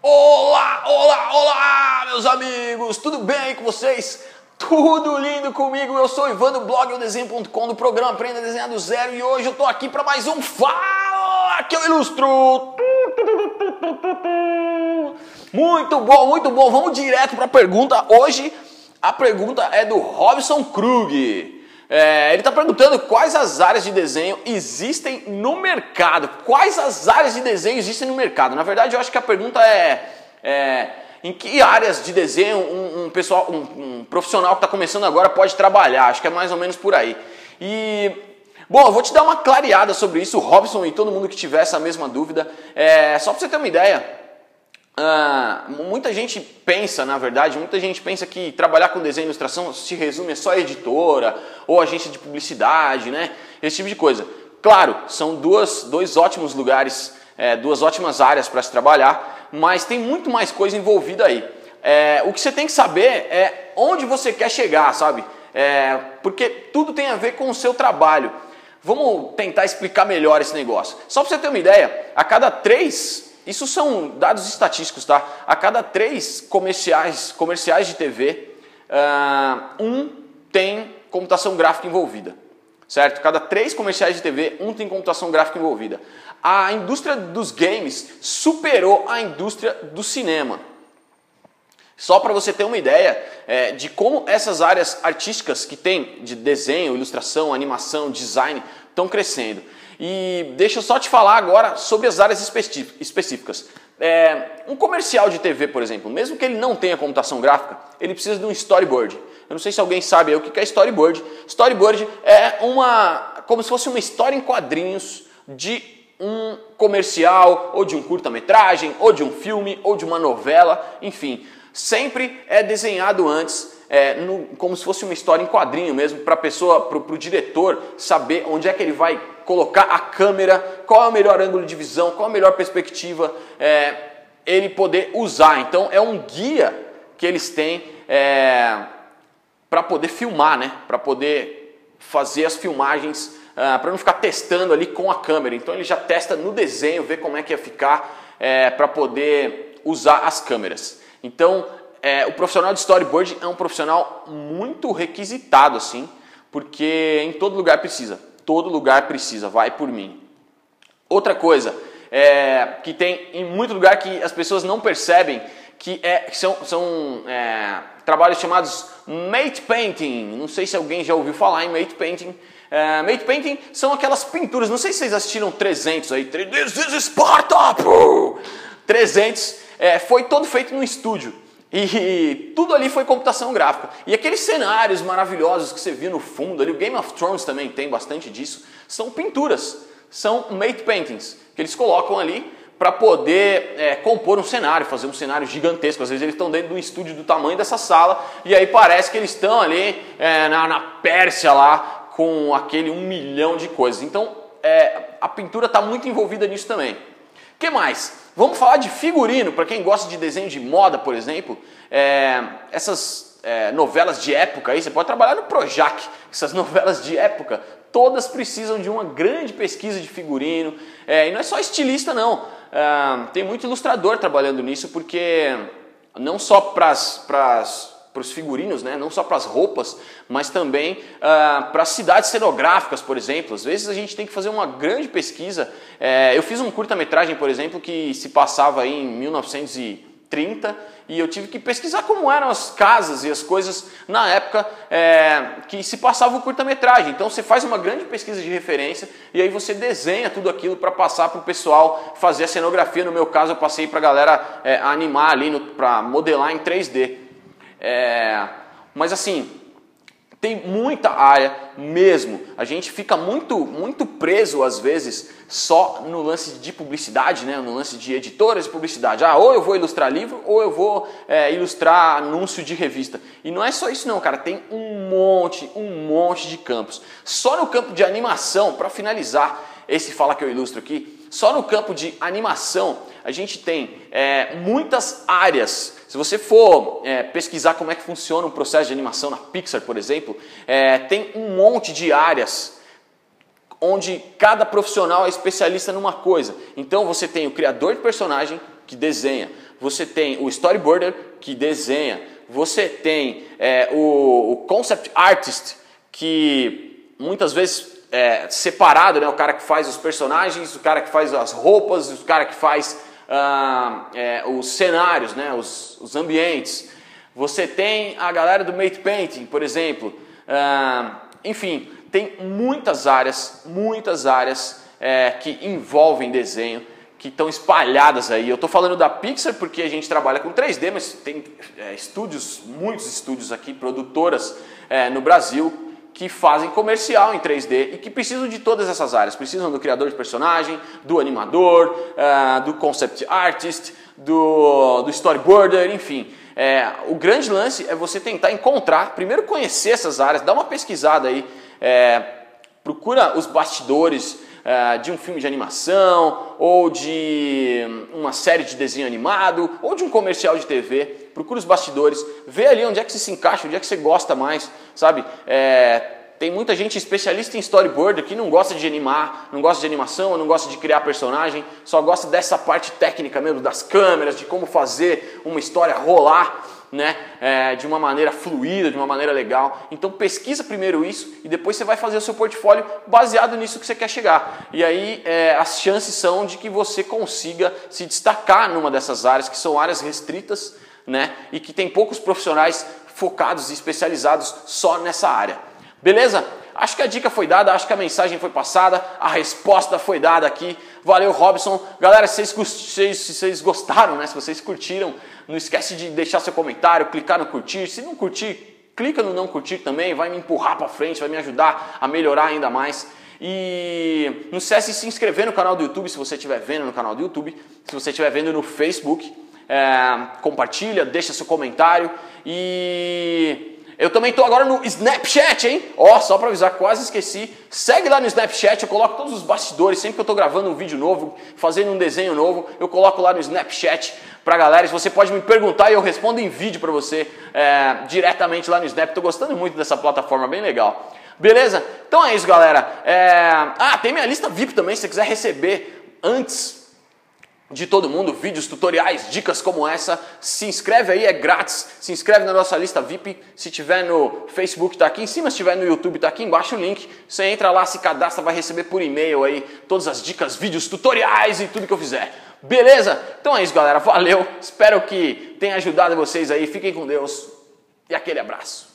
Olá, olá, olá, meus amigos! Tudo bem com vocês? Tudo lindo comigo? Eu sou Ivan do blog Desenho.com do programa Aprenda a Desenhar do Zero e hoje eu tô aqui para mais um Fala que eu ilustro! Muito bom, muito bom. Vamos direto para a pergunta. Hoje a pergunta é do Robson Krug. É, ele está perguntando quais as áreas de desenho existem no mercado. Quais as áreas de desenho existem no mercado? Na verdade, eu acho que a pergunta é, é em que áreas de desenho um, um pessoal, um, um profissional que está começando agora pode trabalhar. Acho que é mais ou menos por aí. E Bom, eu vou te dar uma clareada sobre isso, Robson e todo mundo que tiver essa mesma dúvida. É, só para você ter uma ideia, Uh, muita gente pensa, na verdade, muita gente pensa que trabalhar com desenho e ilustração se resume a só editora ou agência de publicidade, né? Esse tipo de coisa. Claro, são duas, dois ótimos lugares, é, duas ótimas áreas para se trabalhar, mas tem muito mais coisa envolvida aí. É, o que você tem que saber é onde você quer chegar, sabe? É, porque tudo tem a ver com o seu trabalho. Vamos tentar explicar melhor esse negócio. Só para você ter uma ideia, a cada três isso são dados estatísticos, tá? A cada três comerciais, comerciais de TV, uh, ah, um tem computação gráfica envolvida. Certo? Cada três comerciais de TV, um tem computação gráfica envolvida. A indústria dos games superou a indústria do cinema. Só para você ter uma ideia é, de como essas áreas artísticas que tem de desenho, ilustração, animação, design estão crescendo. E deixa eu só te falar agora sobre as áreas específicas. É, um comercial de TV, por exemplo, mesmo que ele não tenha computação gráfica, ele precisa de um storyboard. Eu não sei se alguém sabe o que é storyboard. Storyboard é uma, como se fosse uma história em quadrinhos de um comercial, ou de um curta-metragem, ou de um filme, ou de uma novela, enfim. Sempre é desenhado antes é, no, como se fosse uma história em quadrinho mesmo, para a pessoa, para o diretor saber onde é que ele vai colocar a câmera, qual é o melhor ângulo de visão, qual é a melhor perspectiva, é, ele poder usar. Então é um guia que eles têm é, para poder filmar, né? para poder fazer as filmagens, uh, para não ficar testando ali com a câmera. Então ele já testa no desenho, vê como é que ia ficar é, para poder usar as câmeras. Então é, o profissional de storyboard é um profissional muito requisitado, assim, porque em todo lugar precisa. Todo lugar precisa, vai por mim. Outra coisa é, que tem em muito lugar que as pessoas não percebem que, é, que são, são é, trabalhos chamados mate painting. Não sei se alguém já ouviu falar em mate painting. É, mate painting são aquelas pinturas. Não sei se vocês assistiram 300 aí. This is Sparta! 300 é, foi todo feito no estúdio. E tudo ali foi computação gráfica. E aqueles cenários maravilhosos que você viu no fundo ali, o Game of Thrones também tem bastante disso, são pinturas, são mate paintings, que eles colocam ali para poder é, compor um cenário, fazer um cenário gigantesco. Às vezes eles estão dentro de um estúdio do tamanho dessa sala e aí parece que eles estão ali é, na, na, Pérsia lá com aquele um milhão de coisas. Então é, a pintura está muito envolvida nisso também. Que mais? Vamos falar de figurino, para quem gosta de desenho de moda, por exemplo, é, essas é, novelas de época aí, você pode trabalhar no Projac, essas novelas de época, todas precisam de uma grande pesquisa de figurino, é, e não é só estilista não, é, tem muito ilustrador trabalhando nisso, porque não só para as para os figurinos, né? não só para as roupas, mas também uh, para as cidades cenográficas, por exemplo. Às vezes a gente tem que fazer uma grande pesquisa. É, eu fiz um curta-metragem, por exemplo, que se passava em 1930 e eu tive que pesquisar como eram as casas e as coisas na época é, que se passava o curta-metragem. Então você faz uma grande pesquisa de referência e aí você desenha tudo aquilo para passar para o pessoal fazer a cenografia. No meu caso, eu passei para a galera é, animar ali, para modelar em 3D. É, mas assim, tem muita área mesmo. A gente fica muito, muito preso às vezes só no lance de publicidade, né? no lance de editoras de publicidade. Ah, ou eu vou ilustrar livro ou eu vou é, ilustrar anúncio de revista. E não é só isso não, cara. Tem um monte, um monte de campos. Só no campo de animação, para finalizar esse fala que eu ilustro aqui, só no campo de animação a gente tem é, muitas áreas se você for é, pesquisar como é que funciona o processo de animação na Pixar, por exemplo, é, tem um monte de áreas onde cada profissional é especialista numa coisa. Então você tem o criador de personagem que desenha, você tem o storyboarder que desenha, você tem é, o, o, concept artist que muitas vezes é separado, né? O cara que faz os personagens, o cara que faz as roupas, o cara que faz ah, é, os cenários, né? Os, os, ambientes. Você tem a galera do mate painting, por exemplo. Ah, enfim, tem muitas áreas, muitas áreas é, que envolvem desenho que estão espalhadas aí. Eu estou falando da Pixar porque a gente trabalha com 3D, mas tem é, estúdios, muitos estúdios aqui, produtoras é, no Brasil que fazem comercial em 3D e que precisam de todas essas áreas. Precisam do criador de personagem, do animador, uh, do concept artist, do, do storyboarder, enfim. É, o grande lance é você tentar encontrar, primeiro conhecer essas áreas, dá uma pesquisada aí, é, procura os bastidores, é, de um filme de animação, ou de uma série de desenho animado, ou de um comercial de TV. Procura os bastidores, vê ali onde é que se encaixa, onde é que você gosta mais, sabe? É, tem muita gente especialista em storyboard que não gosta de animar, não gosta de animação, não gosta de criar personagem, só gosta dessa parte técnica mesmo, das câmeras, de como fazer uma história rolar né, é, de uma maneira fluida, de uma maneira legal. Então pesquisa primeiro isso e depois você vai fazer o seu portfólio baseado nisso que você quer chegar. E aí é, as chances são de que você consiga se destacar numa dessas áreas que são áreas restritas, né, e que tem poucos profissionais focados e especializados só nessa área. Beleza? Acho que a dica foi dada, acho que a mensagem foi passada, a resposta foi dada aqui. Valeu, Robson. Galera, se vocês, gostaram, né? Se vocês curtiram, não esquece de deixar seu comentário, clicar no curtir. Se não curtir, clica no não curtir também, vai me empurrar para frente, vai me ajudar a melhorar ainda mais. E não esquece de se inscrever no canal do YouTube se você estiver vendo no canal do YouTube, se você estiver vendo no Facebook, é, compartilha, deixa seu comentário e eu também estou agora no Snapchat, hein? Ó, só para avisar, quase esqueci. Segue lá no Snapchat, eu coloco todos os bastidores. Sempre que eu estou gravando um vídeo novo, fazendo um desenho novo, eu coloco lá no Snapchat para galera. E você pode me perguntar e eu respondo em vídeo para você é, diretamente lá no Snap. Estou gostando muito dessa plataforma, bem legal. Beleza? Então é isso, galera. É... Ah, tem minha lista VIP também, se você quiser receber antes de todo mundo, vídeos, tutoriais, dicas como essa. Se inscreve aí, é grátis. Se inscreve na nossa lista VIP. Se tiver no Facebook, tá aqui em cima. Se tiver no YouTube, tá aqui embaixo o link. Você entra lá, se cadastra, vai receber por e-mail aí todas as dicas, vídeos, tutoriais e tudo que eu fizer. Beleza? Então é isso, galera. Valeu. Espero que tenha ajudado vocês aí. Fiquem com Deus e aquele abraço.